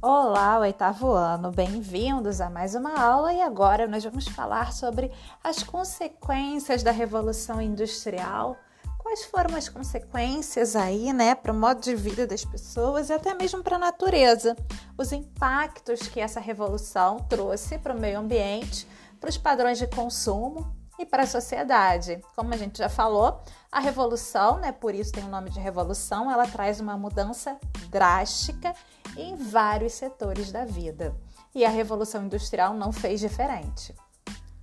Olá, oitavo ano, bem-vindos a mais uma aula e agora nós vamos falar sobre as consequências da Revolução Industrial. Quais foram as consequências aí, né, para o modo de vida das pessoas e até mesmo para a natureza? Os impactos que essa revolução trouxe para o meio ambiente, para os padrões de consumo e para a sociedade. Como a gente já falou, a revolução, né, por isso tem o nome de revolução, ela traz uma mudança drástica em vários setores da vida. E a revolução industrial não fez diferente.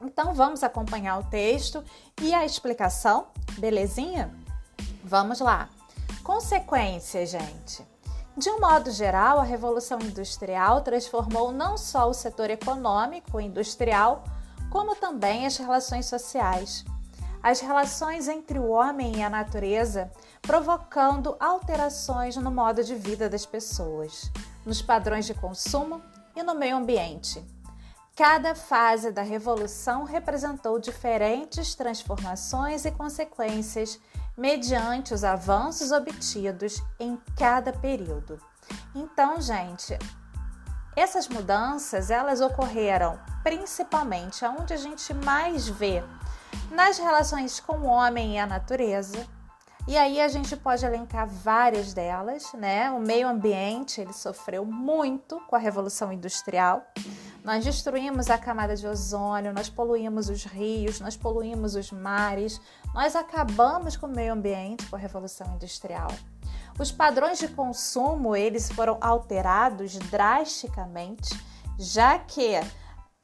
Então vamos acompanhar o texto e a explicação, belezinha? Vamos lá. Consequências, gente. De um modo geral, a revolução industrial transformou não só o setor econômico industrial, como também as relações sociais. As relações entre o homem e a natureza, provocando alterações no modo de vida das pessoas, nos padrões de consumo e no meio ambiente. Cada fase da revolução representou diferentes transformações e consequências mediante os avanços obtidos em cada período. Então, gente, essas mudanças, elas ocorreram principalmente onde a gente mais vê nas relações com o homem e a natureza. E aí a gente pode elencar várias delas, né? O meio ambiente, ele sofreu muito com a revolução industrial. Nós destruímos a camada de ozônio, nós poluímos os rios, nós poluímos os mares, nós acabamos com o meio ambiente com a revolução industrial. Os padrões de consumo eles foram alterados drasticamente, já que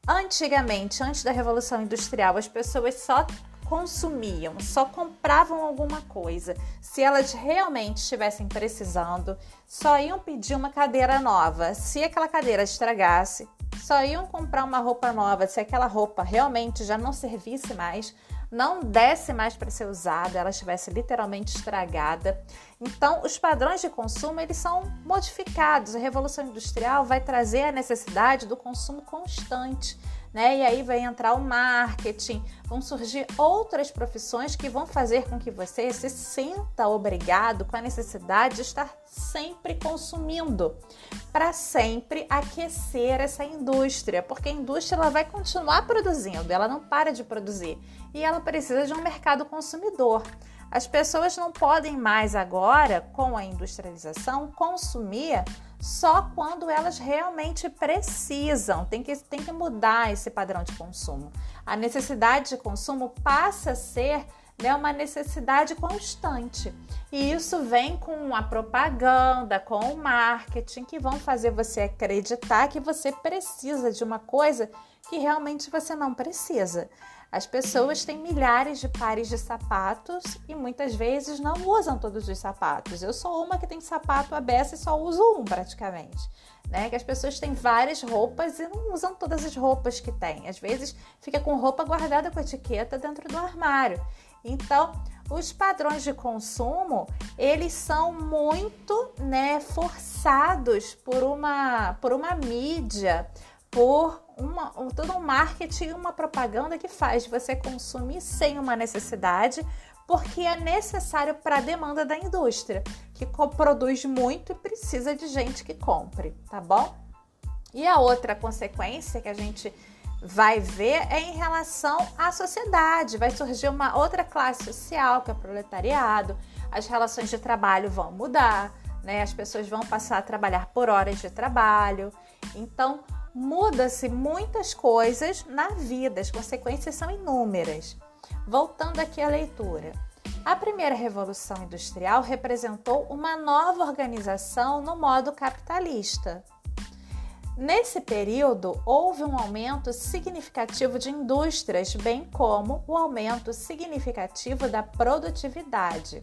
antigamente, antes da Revolução Industrial, as pessoas só consumiam, só compravam alguma coisa se elas realmente estivessem precisando, só iam pedir uma cadeira nova. Se aquela cadeira estragasse, só iam comprar uma roupa nova se aquela roupa realmente já não servisse mais não desse mais para ser usada, ela estivesse literalmente estragada. Então, os padrões de consumo eles são modificados. A revolução industrial vai trazer a necessidade do consumo constante né? E aí vai entrar o marketing, vão surgir outras profissões que vão fazer com que você se sinta obrigado com a necessidade de estar sempre consumindo, para sempre aquecer essa indústria, porque a indústria ela vai continuar produzindo, ela não para de produzir e ela precisa de um mercado consumidor. As pessoas não podem mais agora, com a industrialização, consumir só quando elas realmente precisam. Tem que, tem que mudar esse padrão de consumo. A necessidade de consumo passa a ser né, uma necessidade constante. E isso vem com a propaganda, com o marketing, que vão fazer você acreditar que você precisa de uma coisa que realmente você não precisa. As pessoas têm milhares de pares de sapatos e muitas vezes não usam todos os sapatos. Eu sou uma que tem sapato aberto e só uso um praticamente. Né? Que as pessoas têm várias roupas e não usam todas as roupas que têm. Às vezes fica com roupa guardada com etiqueta dentro do armário. Então, os padrões de consumo, eles são muito, né, forçados por uma por uma mídia, por uma, todo um marketing, uma propaganda que faz você consumir sem uma necessidade, porque é necessário para a demanda da indústria, que produz muito e precisa de gente que compre, tá bom? E a outra consequência que a gente vai ver é em relação à sociedade. Vai surgir uma outra classe social, que é o proletariado. As relações de trabalho vão mudar, né? As pessoas vão passar a trabalhar por horas de trabalho. Então, muda-se muitas coisas na vida, as consequências são inúmeras. Voltando aqui à leitura. A primeira revolução industrial representou uma nova organização no modo capitalista. Nesse período, houve um aumento significativo de indústrias, bem como o aumento significativo da produtividade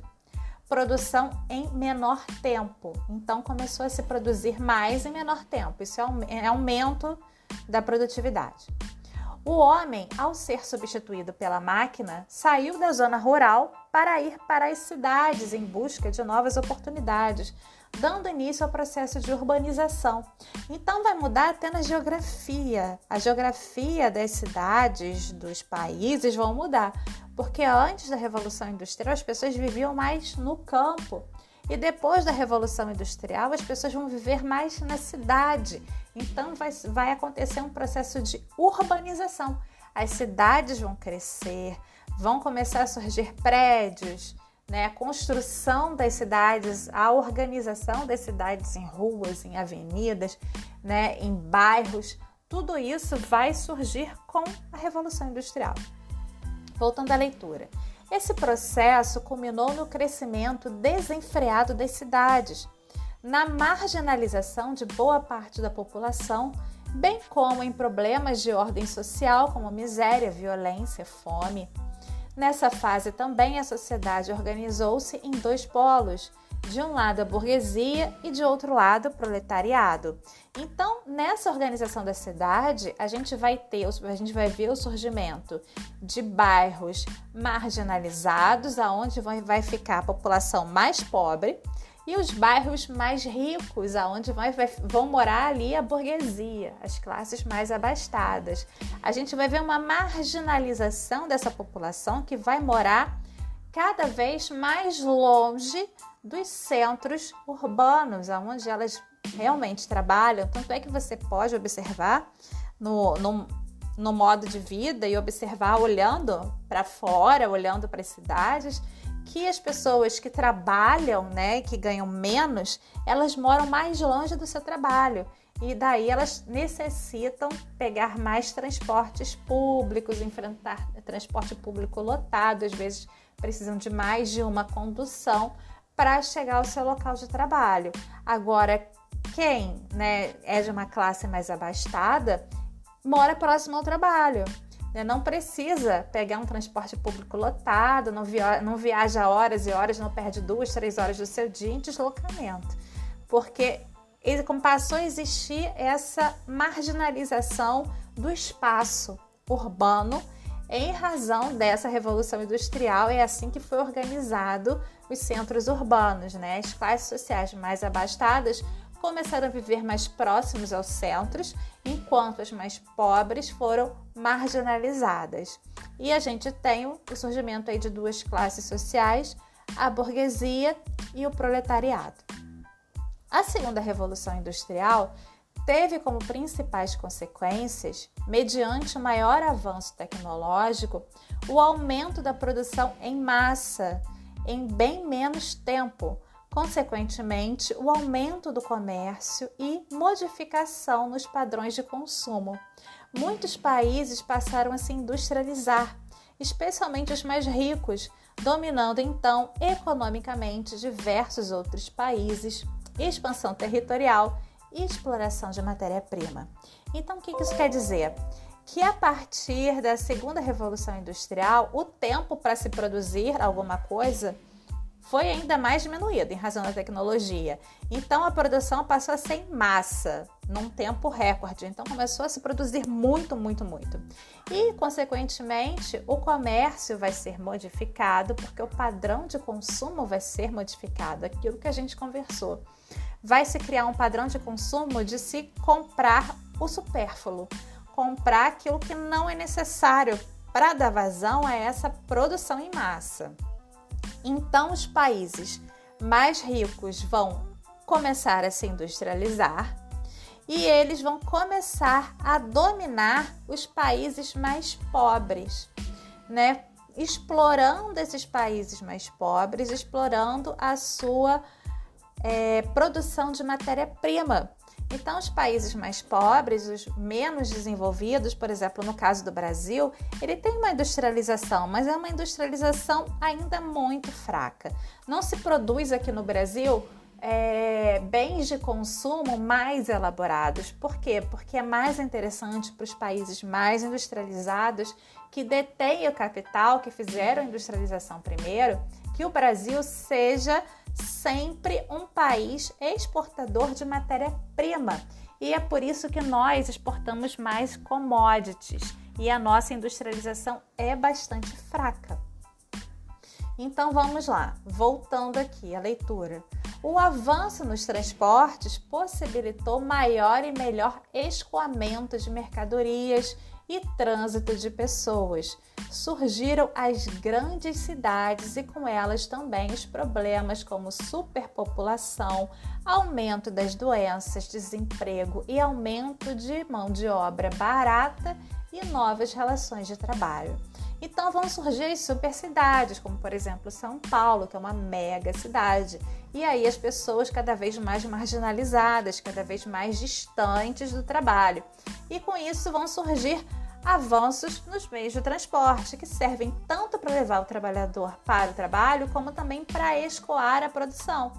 produção em menor tempo. Então começou a se produzir mais em menor tempo. Isso é, é aumento da produtividade. O homem, ao ser substituído pela máquina, saiu da zona rural para ir para as cidades em busca de novas oportunidades, dando início ao processo de urbanização. Então vai mudar até na geografia. A geografia das cidades, dos países vão mudar, porque antes da Revolução Industrial as pessoas viviam mais no campo E depois da Revolução Industrial, as pessoas vão viver mais na cidade. Então vai, vai acontecer um processo de urbanização. As cidades vão crescer, vão começar a surgir prédios, né? a construção das cidades, a organização das cidades em ruas, em avenidas, né? em bairros. Tudo isso vai surgir com a Revolução Industrial. Voltando à leitura. Esse processo culminou no crescimento desenfreado das cidades, na marginalização de boa parte da população, bem como em problemas de ordem social como miséria, violência, fome. Nessa fase também a sociedade organizou-se em dois polos, de um lado a burguesia e de outro lado o proletariado. Então, nessa organização da cidade, a gente vai ter, a gente vai ver o surgimento de bairros marginalizados, aonde vai ficar a população mais pobre, e os bairros mais ricos, aonde vai, vai, vão morar ali a burguesia, as classes mais abastadas. A gente vai ver uma marginalização dessa população que vai morar cada vez mais longe dos centros urbanos, onde elas realmente trabalham. Tanto é que você pode observar no, no, no modo de vida e observar olhando para fora, olhando para as cidades, que as pessoas que trabalham, né, que ganham menos, elas moram mais longe do seu trabalho. E daí elas necessitam pegar mais transportes públicos, enfrentar transporte público lotado, às vezes precisam de mais de uma condução para chegar ao seu local de trabalho. Agora, quem né, é de uma classe mais abastada mora próximo ao trabalho. Né? Não precisa pegar um transporte público lotado, não, via não viaja horas e horas, não perde duas, três horas do seu dia em deslocamento. Porque passou a existir essa marginalização do espaço urbano em razão dessa revolução industrial. É assim que foi organizado os centros urbanos, né? As classes sociais mais abastadas começaram a viver mais próximos aos centros, enquanto as mais pobres foram marginalizadas. E a gente tem o surgimento aí de duas classes sociais, a burguesia e o proletariado. A segunda revolução industrial teve como principais consequências, mediante o maior avanço tecnológico, o aumento da produção em massa em bem menos tempo, consequentemente, o aumento do comércio e modificação nos padrões de consumo. Muitos países passaram a se industrializar, especialmente os mais ricos, dominando então economicamente diversos outros países, expansão territorial e exploração de matéria-prima. Então, o que isso quer dizer? Que a partir da segunda revolução industrial, o tempo para se produzir alguma coisa foi ainda mais diminuído em razão da tecnologia. Então a produção passou a ser em massa, num tempo recorde. Então começou a se produzir muito, muito, muito. E, consequentemente, o comércio vai ser modificado, porque o padrão de consumo vai ser modificado, aquilo que a gente conversou vai se criar um padrão de consumo de se comprar o supérfluo, comprar aquilo que não é necessário para dar vazão a essa produção em massa. Então, os países mais ricos vão começar a se industrializar e eles vão começar a dominar os países mais pobres, né? Explorando esses países mais pobres, explorando a sua é, produção de matéria-prima. Então, os países mais pobres, os menos desenvolvidos, por exemplo, no caso do Brasil, ele tem uma industrialização, mas é uma industrialização ainda muito fraca. Não se produz aqui no Brasil é, bens de consumo mais elaborados. Por quê? Porque é mais interessante para os países mais industrializados que detêm o capital, que fizeram a industrialização primeiro, que o Brasil seja sempre um país exportador de matéria-prima. E é por isso que nós exportamos mais commodities e a nossa industrialização é bastante fraca. Então vamos lá, voltando aqui à leitura. O avanço nos transportes possibilitou maior e melhor escoamento de mercadorias e trânsito de pessoas. Surgiram as grandes cidades e com elas também os problemas como superpopulação, aumento das doenças, desemprego e aumento de mão de obra barata e novas relações de trabalho. Então vão surgir supercidades, como por exemplo São Paulo, que é uma mega cidade. E aí as pessoas cada vez mais marginalizadas, cada vez mais distantes do trabalho. E com isso vão surgir avanços nos meios de transporte, que servem tanto para levar o trabalhador para o trabalho, como também para escoar a produção.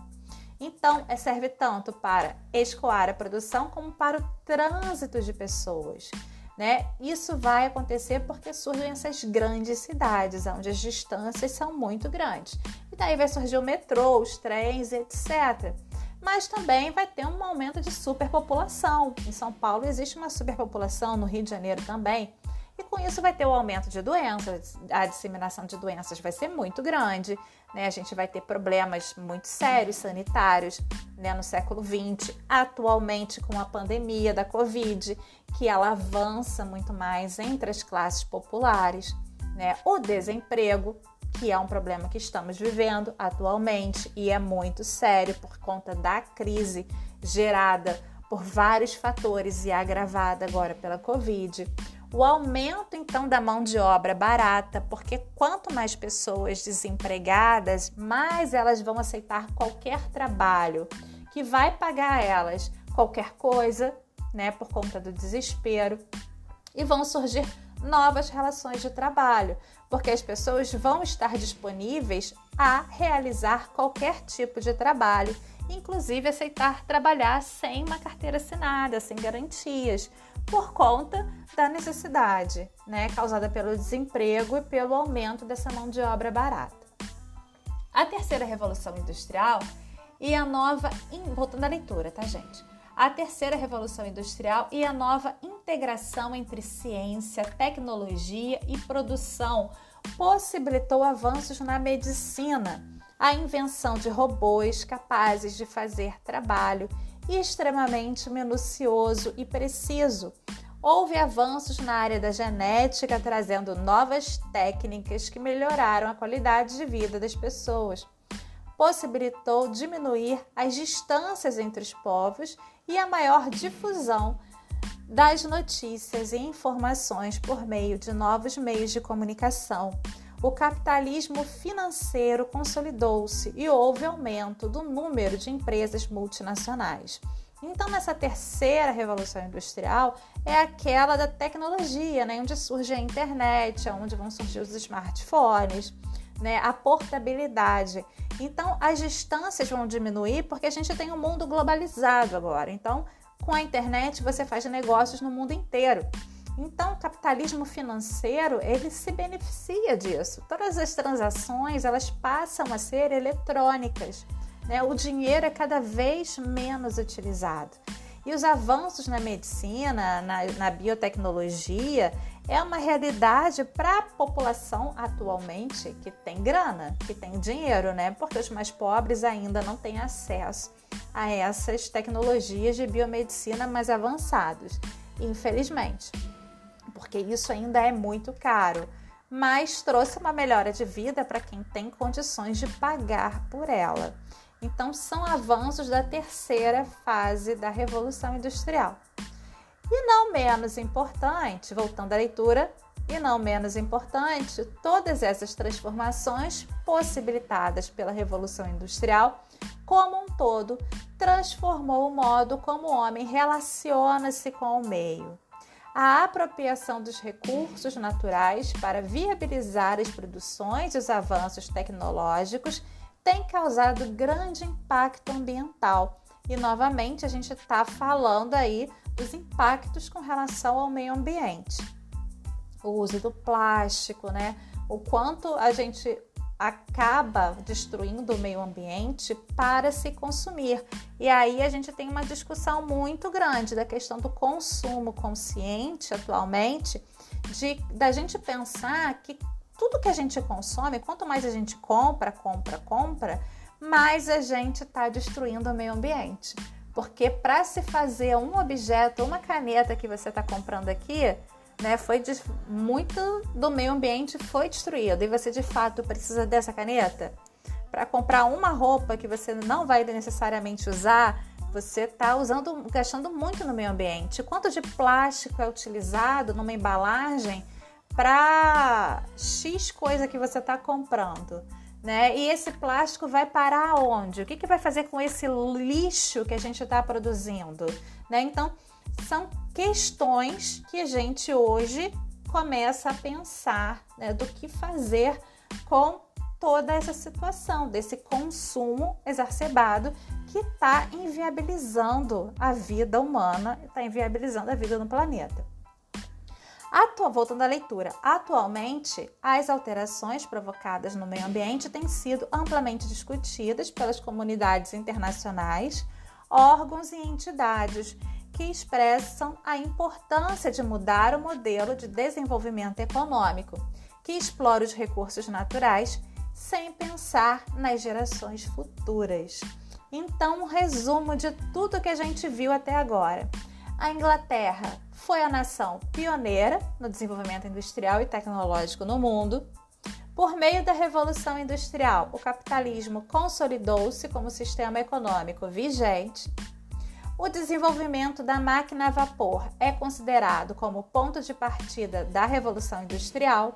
Então, é, serve tanto para escoar a produção como para o trânsito de pessoas. Né? Isso vai acontecer porque surgem essas grandes cidades, onde as distâncias são muito grandes. E daí vai surgir o metrô, os trens, etc. Mas também vai ter um aumento de superpopulação. Em São Paulo existe uma superpopulação, no Rio de Janeiro também. E com isso vai ter o aumento de doenças, a disseminação de doenças vai ser muito grande, né? A gente vai ter problemas muito sérios sanitários né? no século XX, atualmente com a pandemia da Covid, que ela avança muito mais entre as classes populares, né? O desemprego, que é um problema que estamos vivendo atualmente e é muito sério por conta da crise gerada por vários fatores e agravada agora pela Covid. O aumento então da mão de obra barata, porque quanto mais pessoas desempregadas, mais elas vão aceitar qualquer trabalho que vai pagar a elas qualquer coisa, né, por conta do desespero, e vão surgir novas relações de trabalho, porque as pessoas vão estar disponíveis a realizar qualquer tipo de trabalho, inclusive aceitar trabalhar sem uma carteira assinada, sem garantias, por conta da necessidade, né, causada pelo desemprego e pelo aumento dessa mão de obra barata. A terceira revolução industrial e a nova, voltando à leitura, tá, gente? A terceira revolução industrial e a nova integração entre ciência, tecnologia e produção possibilitou avanços na medicina, a invenção de robôs capazes de fazer trabalho extremamente minucioso e preciso, houve avanços na área da genética, trazendo novas técnicas que melhoraram a qualidade de vida das pessoas. Possibilitou diminuir as distâncias entre os povos e a maior difusão das notícias e informações por meio de novos meios de comunicação. O capitalismo financeiro consolidou-se e houve aumento do número de empresas multinacionais. Então, nessa terceira revolução industrial é aquela da tecnologia, né? onde surge a internet, onde vão surgir os smartphones, né? a portabilidade. Então, as distâncias vão diminuir porque a gente tem um mundo globalizado agora. Então, com a internet, você faz negócios no mundo inteiro. Então, o capitalismo financeiro, ele se beneficia disso. Todas as transações, elas passam a ser eletrônicas. Né? O dinheiro é cada vez menos utilizado. E os avanços na medicina, na, na biotecnologia, é uma realidade para a população atualmente que tem grana, que tem dinheiro, né? Porque os mais pobres ainda não têm acesso a essas tecnologias de biomedicina mais avançadas, infelizmente, porque isso ainda é muito caro. Mas trouxe uma melhora de vida para quem tem condições de pagar por ela. Então, são avanços da terceira fase da Revolução Industrial. E não menos importante, voltando à leitura, e não menos importante, todas essas transformações possibilitadas pela Revolução Industrial, como um todo, transformou o modo como o homem relaciona-se com o meio. A apropriação dos recursos naturais para viabilizar as produções e os avanços tecnológicos tem causado grande impacto ambiental. E novamente a gente está falando aí dos impactos com relação ao meio ambiente. O uso do plástico, né? O quanto a gente acaba destruindo o meio ambiente para se consumir. E aí a gente tem uma discussão muito grande da questão do consumo consciente atualmente, de da gente pensar que tudo que a gente consome, quanto mais a gente compra, compra, compra, mais a gente está destruindo o meio ambiente. Porque para se fazer um objeto, uma caneta que você está comprando aqui, né, foi muito do meio ambiente foi destruído e você de fato precisa dessa caneta para comprar uma roupa que você não vai necessariamente usar, você está usando, gastando muito no meio ambiente. Quanto de plástico é utilizado numa embalagem para X coisa que você está comprando? Né? E esse plástico vai parar onde? O que, que vai fazer com esse lixo que a gente está produzindo? Né? Então, são questões que a gente hoje começa a pensar né, do que fazer com toda essa situação, desse consumo exacerbado que está inviabilizando a vida humana, está inviabilizando a vida no planeta. Atu... Voltando à leitura, atualmente as alterações provocadas no meio ambiente têm sido amplamente discutidas pelas comunidades internacionais, órgãos e entidades que expressam a importância de mudar o modelo de desenvolvimento econômico, que explora os recursos naturais sem pensar nas gerações futuras. Então, um resumo de tudo que a gente viu até agora. A Inglaterra foi a nação pioneira no desenvolvimento industrial e tecnológico no mundo. Por meio da Revolução Industrial, o capitalismo consolidou-se como sistema econômico vigente. O desenvolvimento da máquina a vapor é considerado como ponto de partida da Revolução Industrial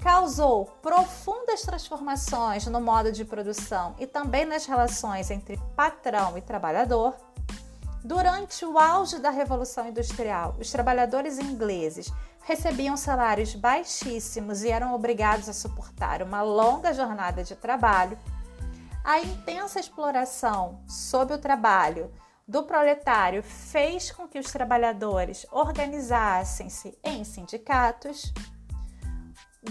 causou profundas transformações no modo de produção e também nas relações entre patrão e trabalhador. Durante o auge da Revolução Industrial, os trabalhadores ingleses recebiam salários baixíssimos e eram obrigados a suportar uma longa jornada de trabalho. A intensa exploração sob o trabalho do proletário fez com que os trabalhadores organizassem-se em sindicatos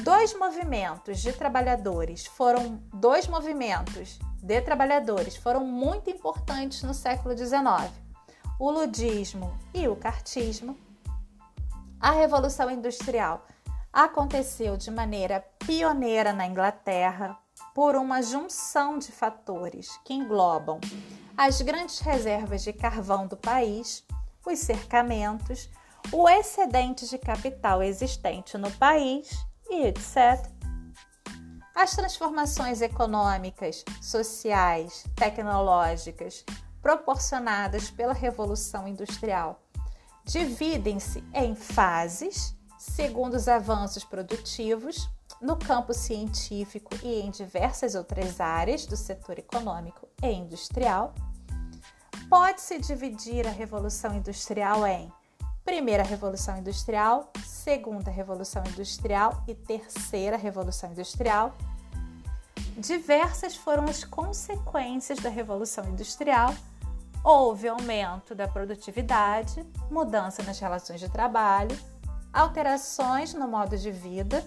dois movimentos de trabalhadores foram dois movimentos de trabalhadores foram muito importantes no século XIX: o ludismo e o cartismo. A Revolução Industrial aconteceu de maneira pioneira na Inglaterra por uma junção de fatores que englobam as grandes reservas de carvão do país, os cercamentos, o excedente de capital existente no país e etc. As transformações econômicas, sociais, tecnológicas proporcionadas pela Revolução Industrial dividem-se em fases, segundo os avanços produtivos, no campo científico e em diversas outras áreas do setor econômico e industrial. Pode-se dividir a Revolução Industrial em Primeira Revolução Industrial, Segunda Revolução Industrial e Terceira Revolução Industrial. Diversas foram as consequências da Revolução Industrial. Houve aumento da produtividade, mudança nas relações de trabalho, alterações no modo de vida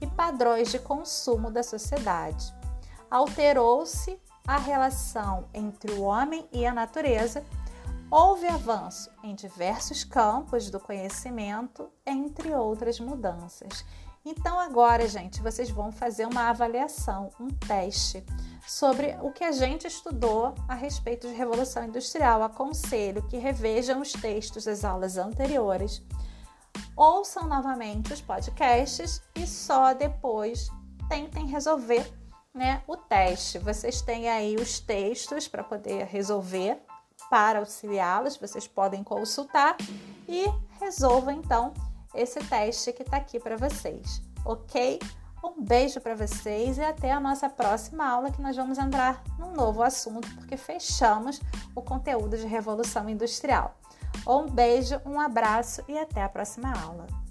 e padrões de consumo da sociedade. Alterou-se a relação entre o homem e a natureza Houve avanço em diversos campos do conhecimento, entre outras mudanças. Então, agora, gente, vocês vão fazer uma avaliação, um teste sobre o que a gente estudou a respeito de Revolução Industrial. Aconselho que revejam os textos das aulas anteriores, ouçam novamente os podcasts e só depois tentem resolver né, o teste. Vocês têm aí os textos para poder resolver para auxiliá-los, vocês podem consultar e resolvam então esse teste que está aqui para vocês, ok? Um beijo para vocês e até a nossa próxima aula que nós vamos entrar num novo assunto porque fechamos o conteúdo de Revolução Industrial. Um beijo, um abraço e até a próxima aula.